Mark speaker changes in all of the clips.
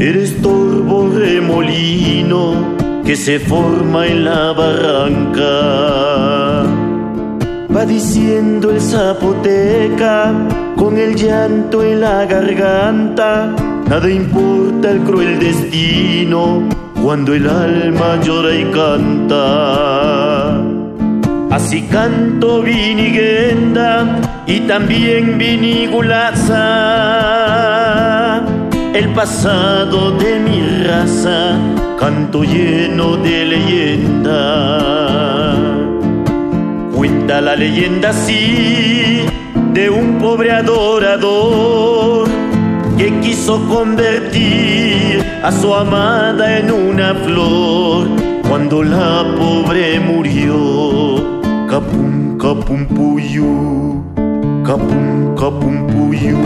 Speaker 1: Eres torbo remolino que se forma en la barranca. Va diciendo el zapoteca con el llanto en la garganta, nada importa el cruel destino cuando el alma llora y canta. Así canto viniguenda y también vinigulaza. El pasado de mi raza, canto lleno de leyenda. Cuenta la leyenda así de un pobre adorador que quiso convertir a su amada en una flor cuando la pobre murió Kapum kapum puyu Kapum kapum puyu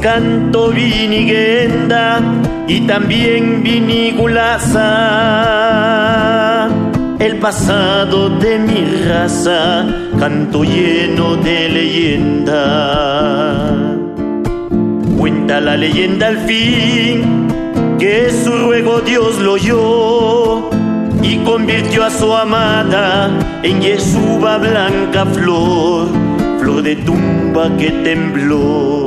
Speaker 1: canto viniguenda y también vinigulaza. El pasado de mi raza, canto lleno de leyenda. Cuenta la leyenda al fin que su ruego Dios lo oyó y convirtió a su amada en Yesuba blanca flor, flor de tumba que tembló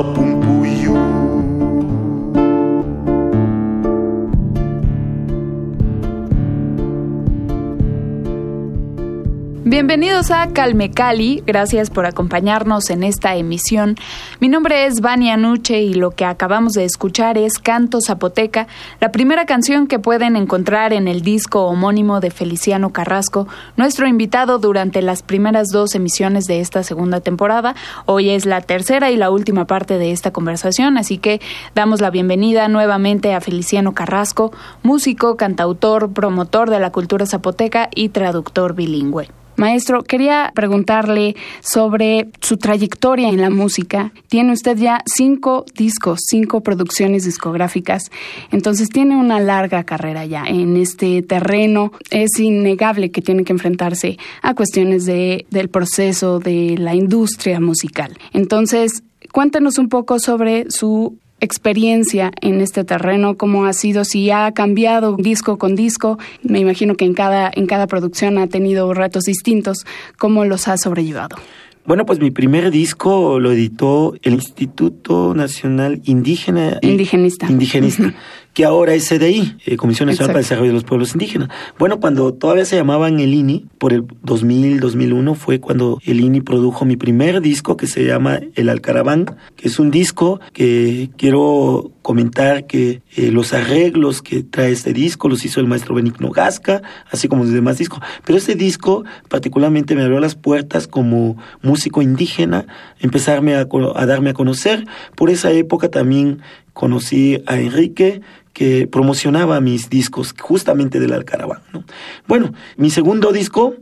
Speaker 1: up
Speaker 2: Bienvenidos a Calme Cali, gracias por acompañarnos en esta emisión. Mi nombre es Vania Nuche y lo que acabamos de escuchar es Canto Zapoteca, la primera canción que pueden encontrar en el disco homónimo de Feliciano Carrasco, nuestro invitado durante las primeras dos emisiones de esta segunda temporada. Hoy es la tercera y la última parte de esta conversación, así que damos la bienvenida nuevamente a Feliciano Carrasco, músico, cantautor, promotor de la cultura zapoteca y traductor bilingüe. Maestro, quería preguntarle sobre su trayectoria en la música. Tiene usted ya cinco discos, cinco producciones discográficas, entonces tiene una larga carrera ya en este terreno. Es innegable que tiene que enfrentarse a cuestiones de, del proceso de la industria musical. Entonces, cuéntenos un poco sobre su experiencia en este terreno, cómo ha sido, si ha cambiado disco con disco, me imagino que en cada, en cada producción ha tenido retos distintos, cómo los ha sobrellevado.
Speaker 3: Bueno, pues mi primer disco lo editó el Instituto Nacional Indígena.
Speaker 2: Indigenista.
Speaker 3: Indigenista que ahora es CDI, eh, Comisión Nacional para el Desarrollo de los Pueblos Indígenas. Bueno, cuando todavía se llamaban el INI, por el 2000, 2001, fue cuando el INI produjo mi primer disco que se llama El Alcaraván, que es un disco que quiero comentar que eh, los arreglos que trae este disco los hizo el maestro Benigno Gasca, así como los demás discos. Pero este disco particularmente me abrió las puertas como músico indígena, empezarme a, a darme a conocer. Por esa época también conocí a Enrique, que promocionaba mis discos justamente del Alcaraván. ¿no? Bueno, mi segundo disco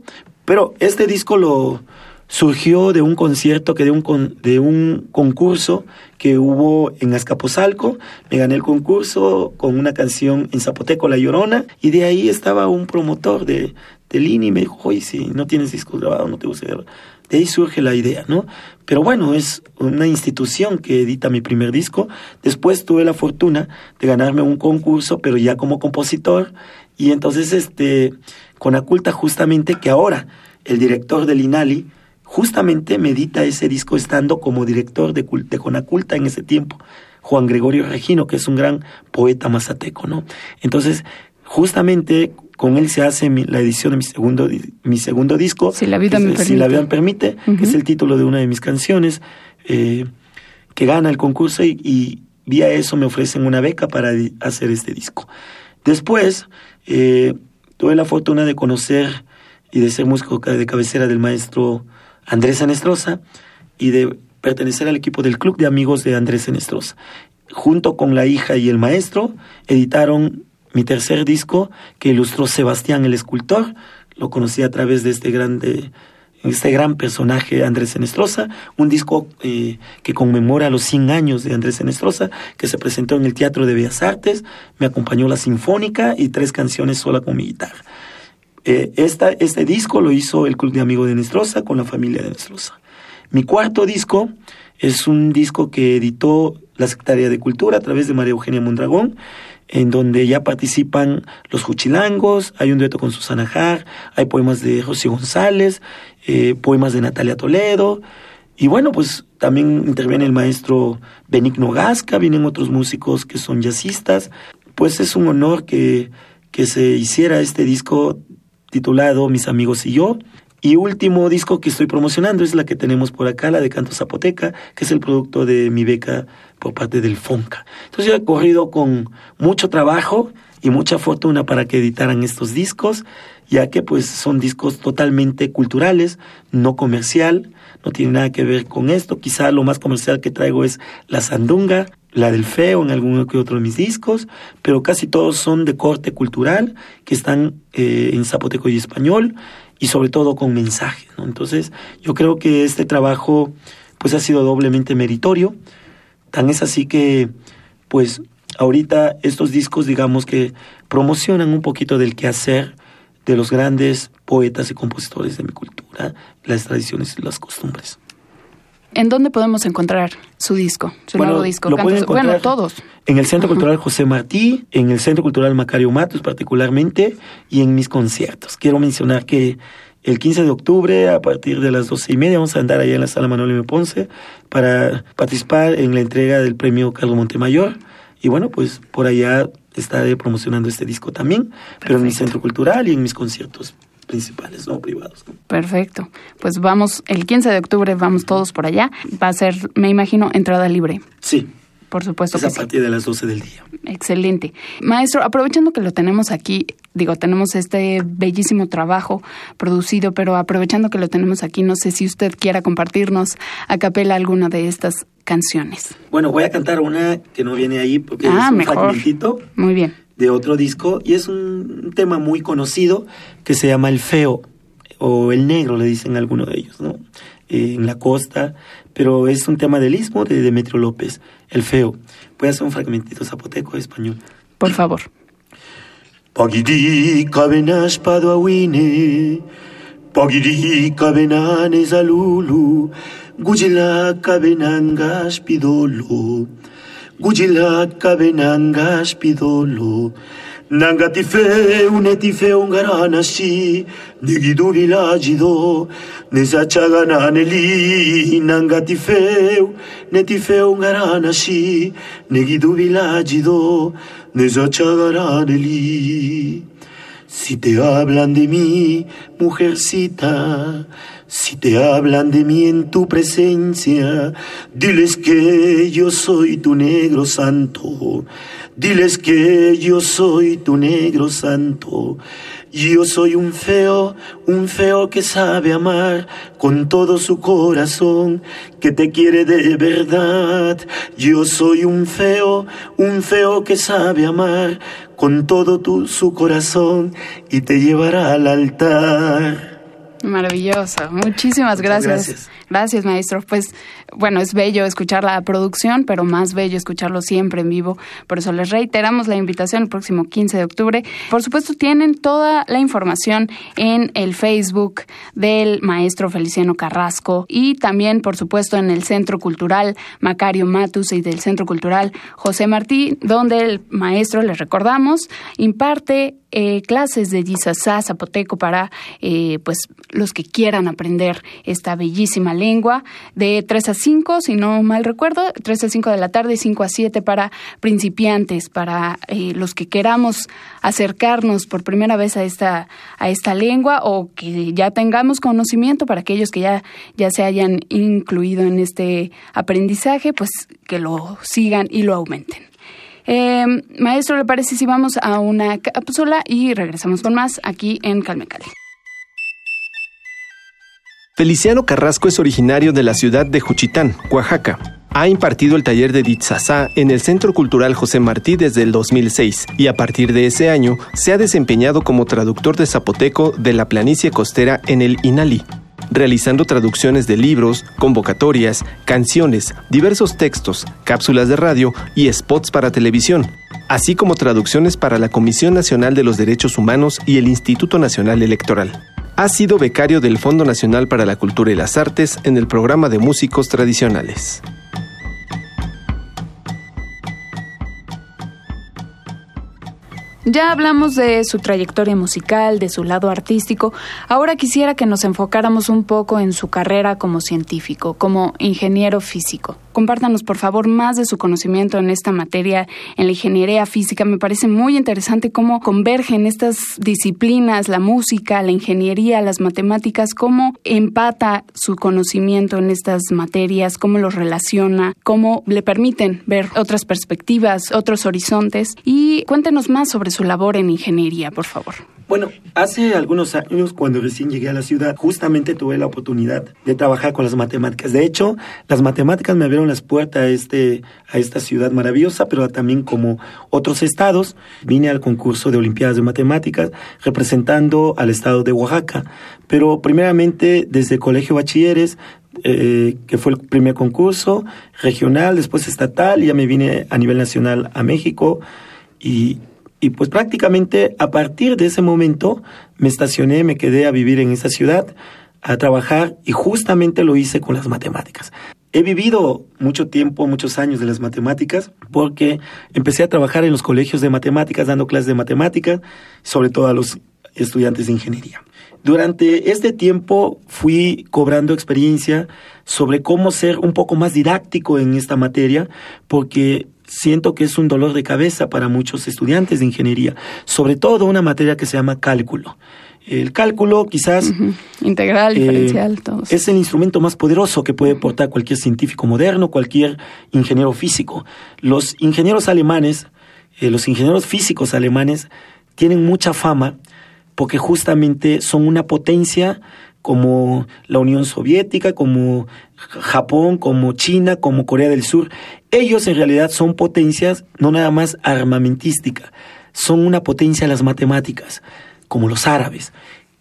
Speaker 3: Pero este disco lo surgió de un concierto que de un de un concurso que hubo en Azcapotzalco. Me gané el concurso con una canción en zapoteco La Llorona y de ahí estaba un promotor de del INI y me dijo, "Oye, si no tienes discos grabados, no te gusta de ahí surge la idea, ¿no? Pero bueno, es una institución que edita mi primer disco. Después tuve la fortuna de ganarme un concurso, pero ya como compositor. Y entonces, este, con Aculta justamente que ahora el director del INALI justamente me edita ese disco estando como director de, de Conaculta en ese tiempo. Juan Gregorio Regino, que es un gran poeta mazateco, ¿no? Entonces, justamente con él se hace la edición de mi segundo, mi segundo disco.
Speaker 2: Si la vida me permite.
Speaker 3: Si la vida me permite, que es el título de una de mis canciones, eh, que gana el concurso y, vía eso me ofrecen una beca para hacer este disco. Después, eh, tuve la fortuna de conocer y de ser músico de cabecera del maestro Andrés Anestrosa y de pertenecer al equipo del Club de Amigos de Andrés Anestrosa. Junto con la hija y el maestro, editaron mi tercer disco que ilustró Sebastián el escultor. Lo conocí a través de este grande este gran personaje Andrés Enestrosa, un disco eh, que conmemora los 100 años de Andrés Enestrosa, que se presentó en el Teatro de Bellas Artes, me acompañó la Sinfónica y tres canciones sola con mi guitarra. Eh, esta, este disco lo hizo el Club de Amigos de Enestrosa con la familia de Enestrosa. Mi cuarto disco es un disco que editó la Secretaría de Cultura a través de María Eugenia Mondragón en donde ya participan los Juchilangos, hay un dueto con Susana Jar, hay poemas de José González, eh, poemas de Natalia Toledo, y bueno, pues también interviene el maestro Benigno Gasca, vienen otros músicos que son jazzistas, pues es un honor que, que se hiciera este disco titulado Mis amigos y yo, y último disco que estoy promocionando es la que tenemos por acá, la de Canto Zapoteca, que es el producto de mi beca por parte del FONCA. Entonces yo he corrido con mucho trabajo y mucha fortuna para que editaran estos discos, ya que pues son discos totalmente culturales, no comercial, no tiene nada que ver con esto. Quizá lo más comercial que traigo es la sandunga, la del feo en alguno que otro de mis discos, pero casi todos son de corte cultural, que están eh, en zapoteco y español, y sobre todo con mensaje. ¿no? Entonces, yo creo que este trabajo pues ha sido doblemente meritorio. Tan es así que, pues, ahorita estos discos, digamos que promocionan un poquito del quehacer de los grandes poetas y compositores de mi cultura, las tradiciones y las costumbres.
Speaker 2: ¿En dónde podemos encontrar su disco, su nuevo disco?
Speaker 3: Lo pueden encontrar
Speaker 2: bueno, todos.
Speaker 3: En el Centro Cultural José Martí, en el Centro Cultural Macario Matos particularmente, y en mis conciertos. Quiero mencionar que el 15 de octubre, a partir de las doce y media, vamos a andar allá en la sala Manuel M. Ponce para participar en la entrega del premio Carlos Montemayor. Y bueno, pues por allá estaré promocionando este disco también, pero en mi centro cultural y en mis conciertos principales, no privados.
Speaker 2: Perfecto. Pues vamos, el 15 de octubre vamos todos por allá. Va a ser, me imagino, entrada libre.
Speaker 3: Sí.
Speaker 2: Por supuesto
Speaker 3: es a partir de las 12 del día.
Speaker 2: Excelente. Maestro, aprovechando que lo tenemos aquí, digo, tenemos este bellísimo trabajo producido, pero aprovechando que lo tenemos aquí, no sé si usted quiera compartirnos a capela alguna de estas canciones.
Speaker 3: Bueno, voy a cantar una que no viene ahí porque ah, es un mejor.
Speaker 2: Muy bien
Speaker 3: de otro disco y es un tema muy conocido que se llama El Feo o El Negro, le dicen algunos de ellos, ¿no? Eh, en la costa, pero es un tema del istmo de Demetrio López, El Feo. Voy a hacer un fragmentito zapoteco español.
Speaker 2: Por favor.
Speaker 1: Pagidi cabenas paduawine, pagidi cabenanes alulu, gujila cabenangas pidolo. Gujilat kabenangas pidolo. Nanga tifeu ne tifeu ngarana si. Nigidu vilagido Nesa chagana neli Nanga tifeu ne tifeu ngarana si. Nigidu vilagido Nesa chagana neli Si te hablan de mí, mujercita si te hablan de mí en tu presencia, diles que yo soy tu negro santo. Diles que yo soy tu negro santo. Yo soy un feo, un feo que sabe amar con todo su corazón, que te quiere de verdad. Yo soy un feo, un feo que sabe amar con todo tu, su corazón y te llevará al altar.
Speaker 2: Maravilloso, muchísimas gracias. gracias. maestro. Pues bueno, es bello escuchar la producción, pero más bello escucharlo siempre en vivo. Por eso les reiteramos la invitación el próximo 15 de octubre. Por supuesto, tienen toda la información en el Facebook del maestro Feliciano Carrasco y también, por supuesto, en el Centro Cultural Macario Matus y del Centro Cultural José Martí, donde el maestro, les recordamos, imparte eh, clases de Yisasá zapoteco para eh, pues los que quieran aprender esta bellísima lengua de 3 a 5, si no mal recuerdo, 3 a 5 de la tarde y 5 a 7 para principiantes, para eh, los que queramos acercarnos por primera vez a esta, a esta lengua o que ya tengamos conocimiento para aquellos que ya, ya se hayan incluido en este aprendizaje, pues que lo sigan y lo aumenten. Eh, maestro, ¿le parece si vamos a una cápsula y regresamos con más aquí en Calmecali?
Speaker 4: Feliciano Carrasco es originario de la ciudad de Juchitán, Oaxaca. Ha impartido el taller de Ditzazá en el Centro Cultural José Martí desde el 2006 y a partir de ese año se ha desempeñado como traductor de zapoteco de la planicie costera en el Inali realizando traducciones de libros, convocatorias, canciones, diversos textos, cápsulas de radio y spots para televisión, así como traducciones para la Comisión Nacional de los Derechos Humanos y el Instituto Nacional Electoral. Ha sido becario del Fondo Nacional para la Cultura y las Artes en el programa de músicos tradicionales.
Speaker 2: Ya hablamos de su trayectoria musical, de su lado artístico. Ahora quisiera que nos enfocáramos un poco en su carrera como científico, como ingeniero físico. Compártanos, por favor, más de su conocimiento en esta materia, en la ingeniería física. Me parece muy interesante cómo convergen estas disciplinas, la música, la ingeniería, las matemáticas, cómo empata su conocimiento en estas materias, cómo los relaciona, cómo le permiten ver otras perspectivas, otros horizontes. Y cuéntenos más sobre su labor en ingeniería, por favor.
Speaker 3: Bueno, hace algunos años, cuando recién llegué a la ciudad, justamente tuve la oportunidad de trabajar con las matemáticas. De hecho, las matemáticas me abrieron las puertas a, este, a esta ciudad maravillosa, pero también como otros estados, vine al concurso de Olimpiadas de Matemáticas representando al estado de Oaxaca. Pero primeramente desde el Colegio Bachilleres, eh, que fue el primer concurso regional, después estatal, ya me vine a nivel nacional a México y y pues prácticamente a partir de ese momento me estacioné, me quedé a vivir en esa ciudad, a trabajar y justamente lo hice con las matemáticas. He vivido mucho tiempo, muchos años de las matemáticas, porque empecé a trabajar en los colegios de matemáticas, dando clases de matemáticas, sobre todo a los estudiantes de ingeniería. Durante este tiempo fui cobrando experiencia sobre cómo ser un poco más didáctico en esta materia, porque siento que es un dolor de cabeza para muchos estudiantes de ingeniería, sobre todo una materia que se llama cálculo. El cálculo quizás...
Speaker 2: Integral, eh, diferencial,
Speaker 3: Es el instrumento más poderoso que puede portar cualquier científico moderno, cualquier ingeniero físico. Los ingenieros alemanes, eh, los ingenieros físicos alemanes, tienen mucha fama porque justamente son una potencia como la Unión Soviética, como Japón, como China, como Corea del Sur. Ellos en realidad son potencias no nada más armamentísticas, son una potencia en las matemáticas, como los árabes.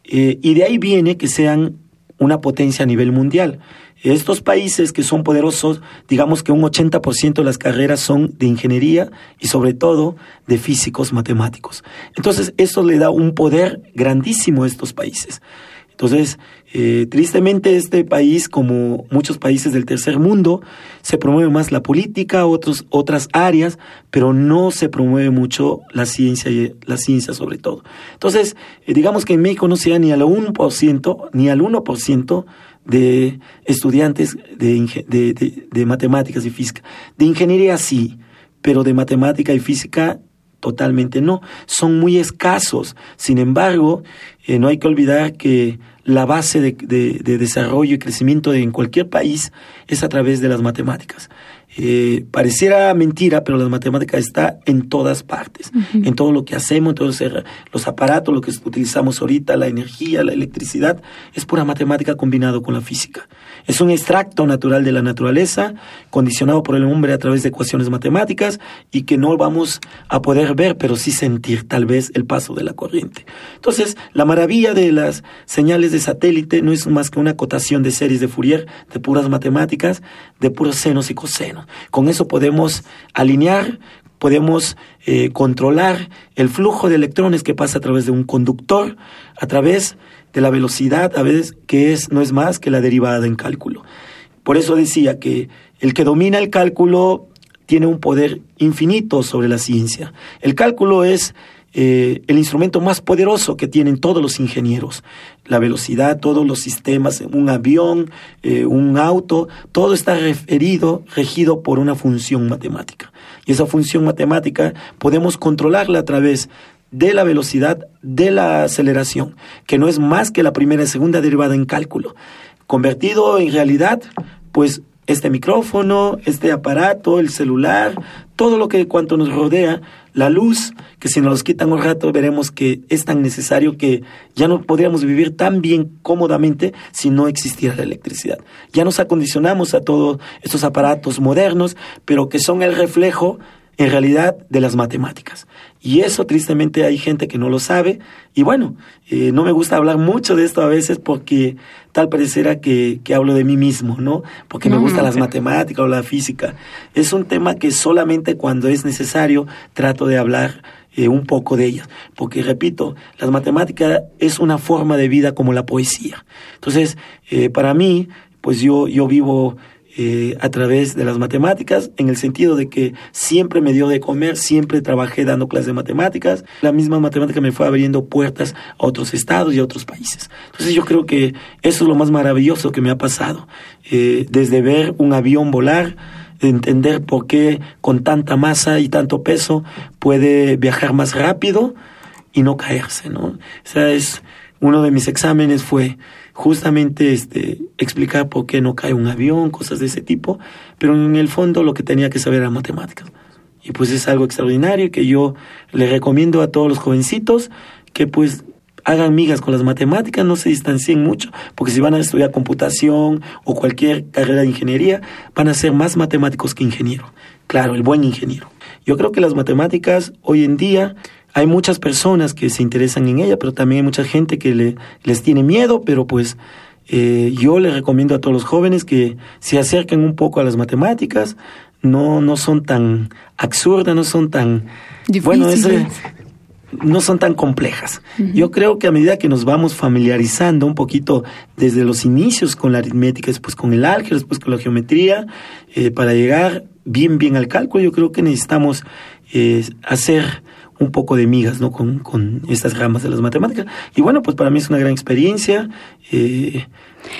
Speaker 3: Eh, y de ahí viene que sean una potencia a nivel mundial. Estos países que son poderosos, digamos que un 80% de las carreras son de ingeniería y sobre todo de físicos matemáticos. Entonces, eso le da un poder grandísimo a estos países. Entonces, eh, tristemente este país, como muchos países del tercer mundo, se promueve más la política, otros, otras áreas, pero no se promueve mucho la ciencia, y la ciencia sobre todo. Entonces, eh, digamos que en México no sea ni al 1%, ni al 1% de estudiantes de, de, de matemáticas y física. De ingeniería sí, pero de matemática y física Totalmente no, son muy escasos. Sin embargo, eh, no hay que olvidar que la base de, desarrollo y crecimiento en cualquier país es a través de las matemáticas. Eh, pareciera mentira, pero la matemática está en todas partes, en todo lo que hacemos, en todos los aparatos, lo que utilizamos ahorita, la energía, la electricidad, es pura matemática combinado con la física. Es un extracto natural de la naturaleza, condicionado por el hombre a través de ecuaciones matemáticas y que no vamos a poder ver, pero sí sentir tal vez el paso de la corriente. Entonces, la maravilla de las señales de satélite no es más que una acotación de series de Fourier, de puras matemáticas, de puros senos y cosenos. Con eso podemos alinear, podemos eh, controlar el flujo de electrones que pasa a través de un conductor, a través de la velocidad, a veces que es, no es más que la derivada en cálculo. Por eso decía que el que domina el cálculo tiene un poder infinito sobre la ciencia. El cálculo es eh, el instrumento más poderoso que tienen todos los ingenieros. La velocidad, todos los sistemas, un avión, eh, un auto, todo está referido, regido por una función matemática. Y esa función matemática podemos controlarla a través de la velocidad, de la aceleración, que no es más que la primera y segunda derivada en cálculo. Convertido en realidad, pues este micrófono, este aparato, el celular, todo lo que cuanto nos rodea, la luz, que si nos los quitan un rato veremos que es tan necesario que ya no podríamos vivir tan bien cómodamente si no existiera la electricidad. Ya nos acondicionamos a todos estos aparatos modernos, pero que son el reflejo en realidad de las matemáticas. Y eso tristemente hay gente que no lo sabe. Y bueno, eh, no me gusta hablar mucho de esto a veces porque tal pareciera que, que hablo de mí mismo, ¿no? Porque me gustan las matemáticas o la física. Es un tema que solamente cuando es necesario trato de hablar eh, un poco de ellas. Porque, repito, las matemáticas es una forma de vida como la poesía. Entonces, eh, para mí, pues yo, yo vivo eh, a través de las matemáticas, en el sentido de que siempre me dio de comer, siempre trabajé dando clases de matemáticas. La misma matemática me fue abriendo puertas a otros estados y a otros países. Entonces yo creo que eso es lo más maravilloso que me ha pasado, eh, desde ver un avión volar, entender por qué con tanta masa y tanto peso puede viajar más rápido y no caerse, ¿no? O sea, es uno de mis exámenes fue justamente este, explicar por qué no cae un avión, cosas de ese tipo, pero en el fondo lo que tenía que saber era matemáticas. Y pues es algo extraordinario que yo le recomiendo a todos los jovencitos que pues hagan migas con las matemáticas, no se distancien mucho, porque si van a estudiar computación o cualquier carrera de ingeniería, van a ser más matemáticos que ingeniero. Claro, el buen ingeniero. Yo creo que las matemáticas hoy en día hay muchas personas que se interesan en ella, pero también hay mucha gente que le, les tiene miedo, pero pues eh, yo le recomiendo a todos los jóvenes que se acerquen un poco a las matemáticas, no, no son tan absurdas, no son tan... Bueno, no son tan complejas. Yo creo que a medida que nos vamos familiarizando un poquito desde los inicios con la aritmética, después con el álgebra, después con la geometría, eh, para llegar bien, bien al cálculo, yo creo que necesitamos eh, hacer un poco de migas ¿no? con, con estas ramas de las matemáticas. Y bueno, pues para mí es una gran experiencia. Eh,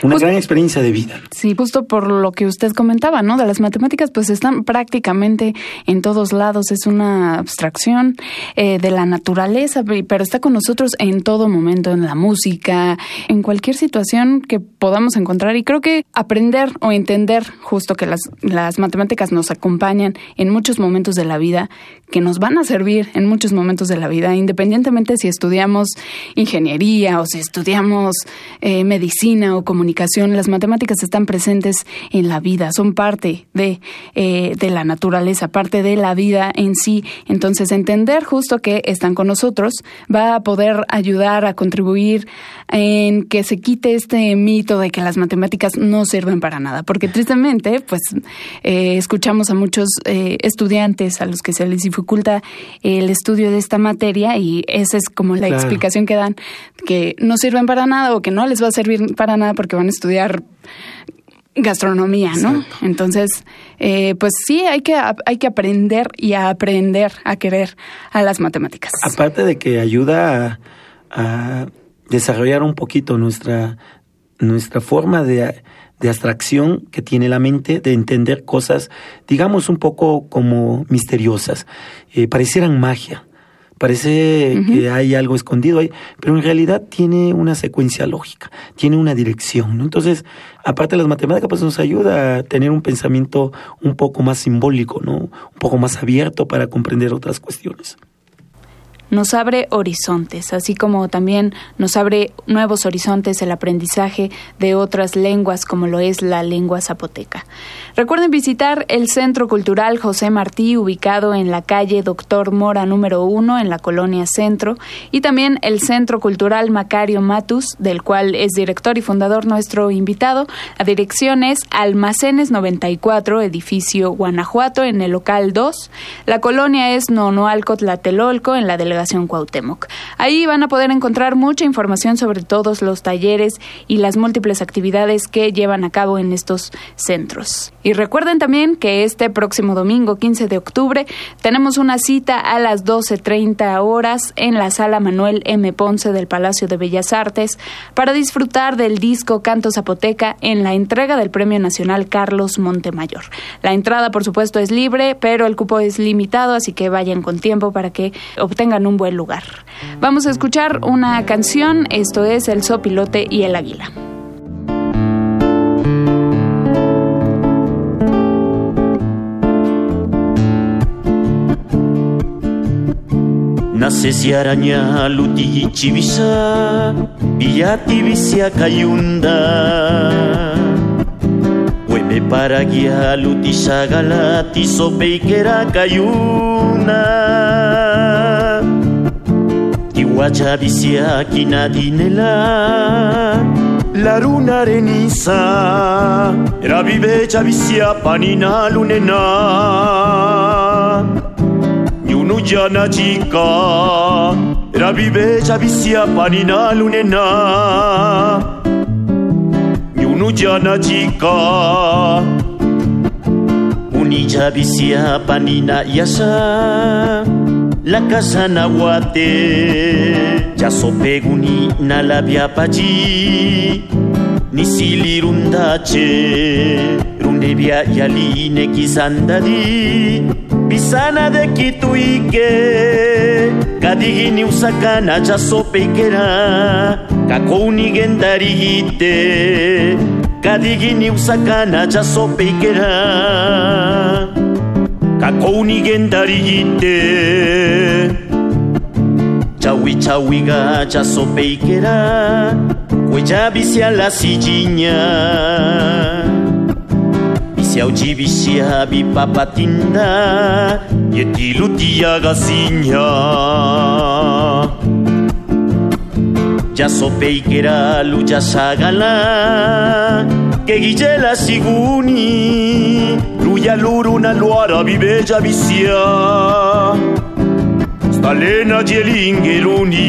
Speaker 3: una gran experiencia de vida.
Speaker 2: Sí, justo por lo que usted comentaba, ¿no? De las matemáticas, pues están prácticamente en todos lados. Es una abstracción eh, de la naturaleza, pero está con nosotros en todo momento, en la música, en cualquier situación que podamos encontrar. Y creo que aprender o entender justo que las, las matemáticas nos acompañan en muchos momentos de la vida, que nos van a servir en muchos momentos de la vida, independientemente si estudiamos ingeniería o si estudiamos eh, medicina o comunicación, las matemáticas están presentes en la vida, son parte de, eh, de la naturaleza, parte de la vida en sí. Entonces, entender justo que están con nosotros va a poder ayudar a contribuir en que se quite este mito de que las matemáticas no sirven para nada, porque tristemente, pues, eh, escuchamos a muchos estudiantes a los que se les dificulta el estudio de esta materia y esa es como la explicación que dan, que no sirven para nada o que no les va a servir para nada porque van a estudiar gastronomía, ¿no? Entonces, eh, pues sí, hay que, hay que aprender y a aprender a querer a las matemáticas.
Speaker 3: Aparte de que ayuda a, desarrollar un poquito nuestra, nuestra forma de, de abstracción que tiene la mente, de entender cosas, digamos, un poco como misteriosas, eh, parecieran magia Parece que hay algo escondido ahí, pero en realidad tiene una secuencia lógica, tiene una dirección. Entonces, aparte de las matemáticas, pues nos ayuda a tener un pensamiento un poco más simbólico, ¿no? Un poco más abierto para comprender otras cuestiones
Speaker 5: nos abre horizontes, así como también nos abre nuevos horizontes el aprendizaje de otras lenguas como lo es la lengua zapoteca. Recuerden visitar el Centro Cultural José Martí, ubicado en la calle Doctor Mora número 1 en la colonia Centro, y también el Centro Cultural Macario Matus, del cual es director y fundador nuestro invitado. La dirección es Almacenes 94, edificio Guanajuato, en el local 2. La colonia es Nonoalco Tlatelolco, en la delegación Cuauhtémoc. Ahí van a poder encontrar mucha información sobre todos los talleres y las múltiples actividades que llevan a cabo en estos centros. Y recuerden también que este próximo domingo 15 de octubre tenemos una cita a las 12.30 horas en la sala Manuel M. Ponce del Palacio de Bellas Artes para disfrutar del disco Canto Zapoteca en la entrega del Premio Nacional Carlos Montemayor. La entrada, por supuesto, es libre, pero el cupo es limitado, así que vayan con tiempo para que obtengan un buen lugar. Vamos a escuchar una canción, esto es El Sopilote y el Águila.
Speaker 1: Nace si araña luti chivisa, villati visia cayunda. Hueve para guía luti sagalati sopeikera cayuna. Guachabisiaki dinela Larunaren iza Erabibe txabizia panina lunena. Niunu jana txika Erabibe txabizia panina lunena. Niunu jana txika Uni txabizia panina iasa la casa nahuate ya sopeguni na labia pachi. Ni silirundache rundebia yaline kisandadi bisana de kituike. Kadigini usakana ya sopeikera kakouni gendarigite kadigini usakana ya sopeikera Ouni gen dariji te Jawicha winga ja so bequera Guijabicia la sillaña Misialdivicia bibapatinda ye diludia ga sinha Ja so bequera luya Ruya luruna luara viveja visia Stalena gelingeruni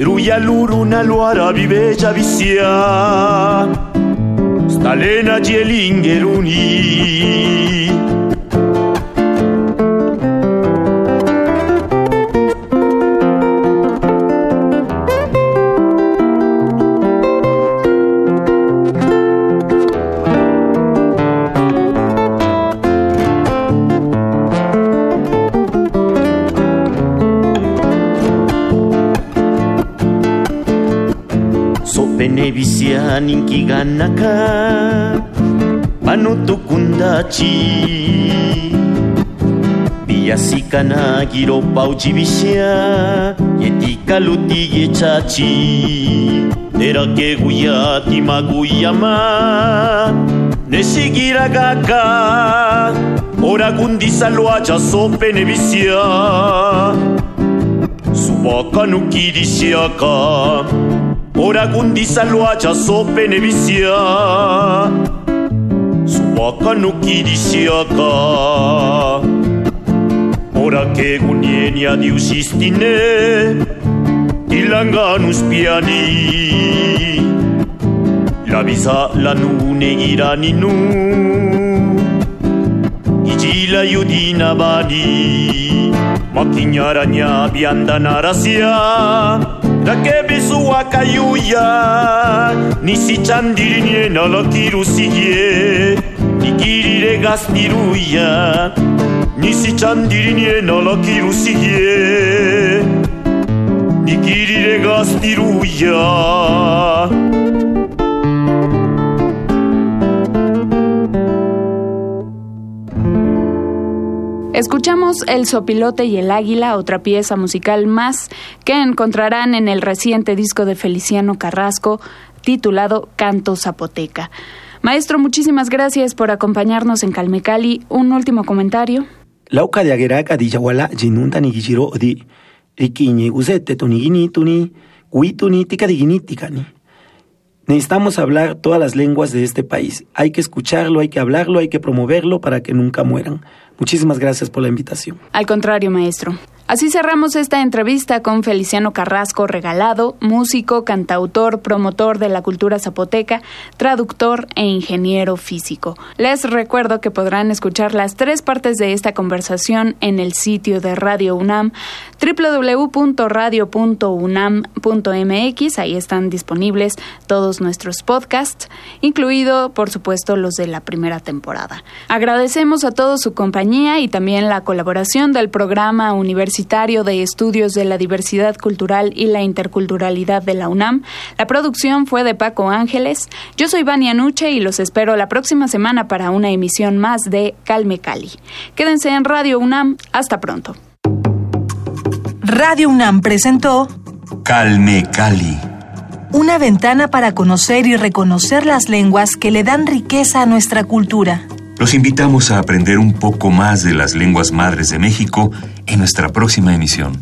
Speaker 1: Ruya luruna luara viveja visia Stalena gelingeruni nebisia ninkiganaka panutukundachi biyasikana giropa uchibisia yetikaluti nerake guyati maguyama nukirisiaka ora gundiza loa jaso pene bizia Zuaka nukiriziaka Ora kegunien ya diusistine Ilangan uspiani. Labiza lanune girani nu Gijila yudina badi Makinara nya Dake bisua kayua, ni sichan dirunie nolaki rusgie, igirire gaspiruya, ni sichan dirunie nolaki rusgie, igirire gaspiruya.
Speaker 5: Escuchamos El Sopilote y el Águila, otra pieza musical más que encontrarán en el reciente disco de Feliciano Carrasco titulado Canto Zapoteca. Maestro, muchísimas gracias por acompañarnos en Calmecali. Un último comentario.
Speaker 3: Lauca de Agueraca di Yaguala, Jinunta ni Gijiro di Riquiñe, Usete, Tonigini, Tuni, Huituni, Ticadiguini, Ticani. Necesitamos hablar todas las lenguas de este país. Hay que escucharlo, hay que hablarlo, hay que promoverlo para que nunca mueran. Muchísimas gracias por la invitación.
Speaker 5: Al contrario, maestro. Así cerramos esta entrevista con Feliciano Carrasco Regalado, músico, cantautor, promotor de la cultura zapoteca, traductor e ingeniero físico. Les recuerdo que podrán escuchar las tres partes de esta conversación en el sitio de Radio UNAM, www.radio.unam.mx. Ahí están disponibles todos nuestros podcasts, incluido, por supuesto, los de la primera temporada. Agradecemos a todos su compañía y también la colaboración del programa Universitario de Estudios de la Diversidad Cultural y la Interculturalidad de la UNAM. La producción fue de Paco Ángeles. Yo soy Vania Nuche y los espero la próxima semana para una emisión más de Calme Cali. Quédense en Radio UNAM. Hasta pronto.
Speaker 6: Radio UNAM presentó
Speaker 7: Calme Cali.
Speaker 6: Una ventana para conocer y reconocer las lenguas que le dan riqueza a nuestra cultura.
Speaker 7: Los invitamos a aprender un poco más de las lenguas madres de México en nuestra próxima emisión.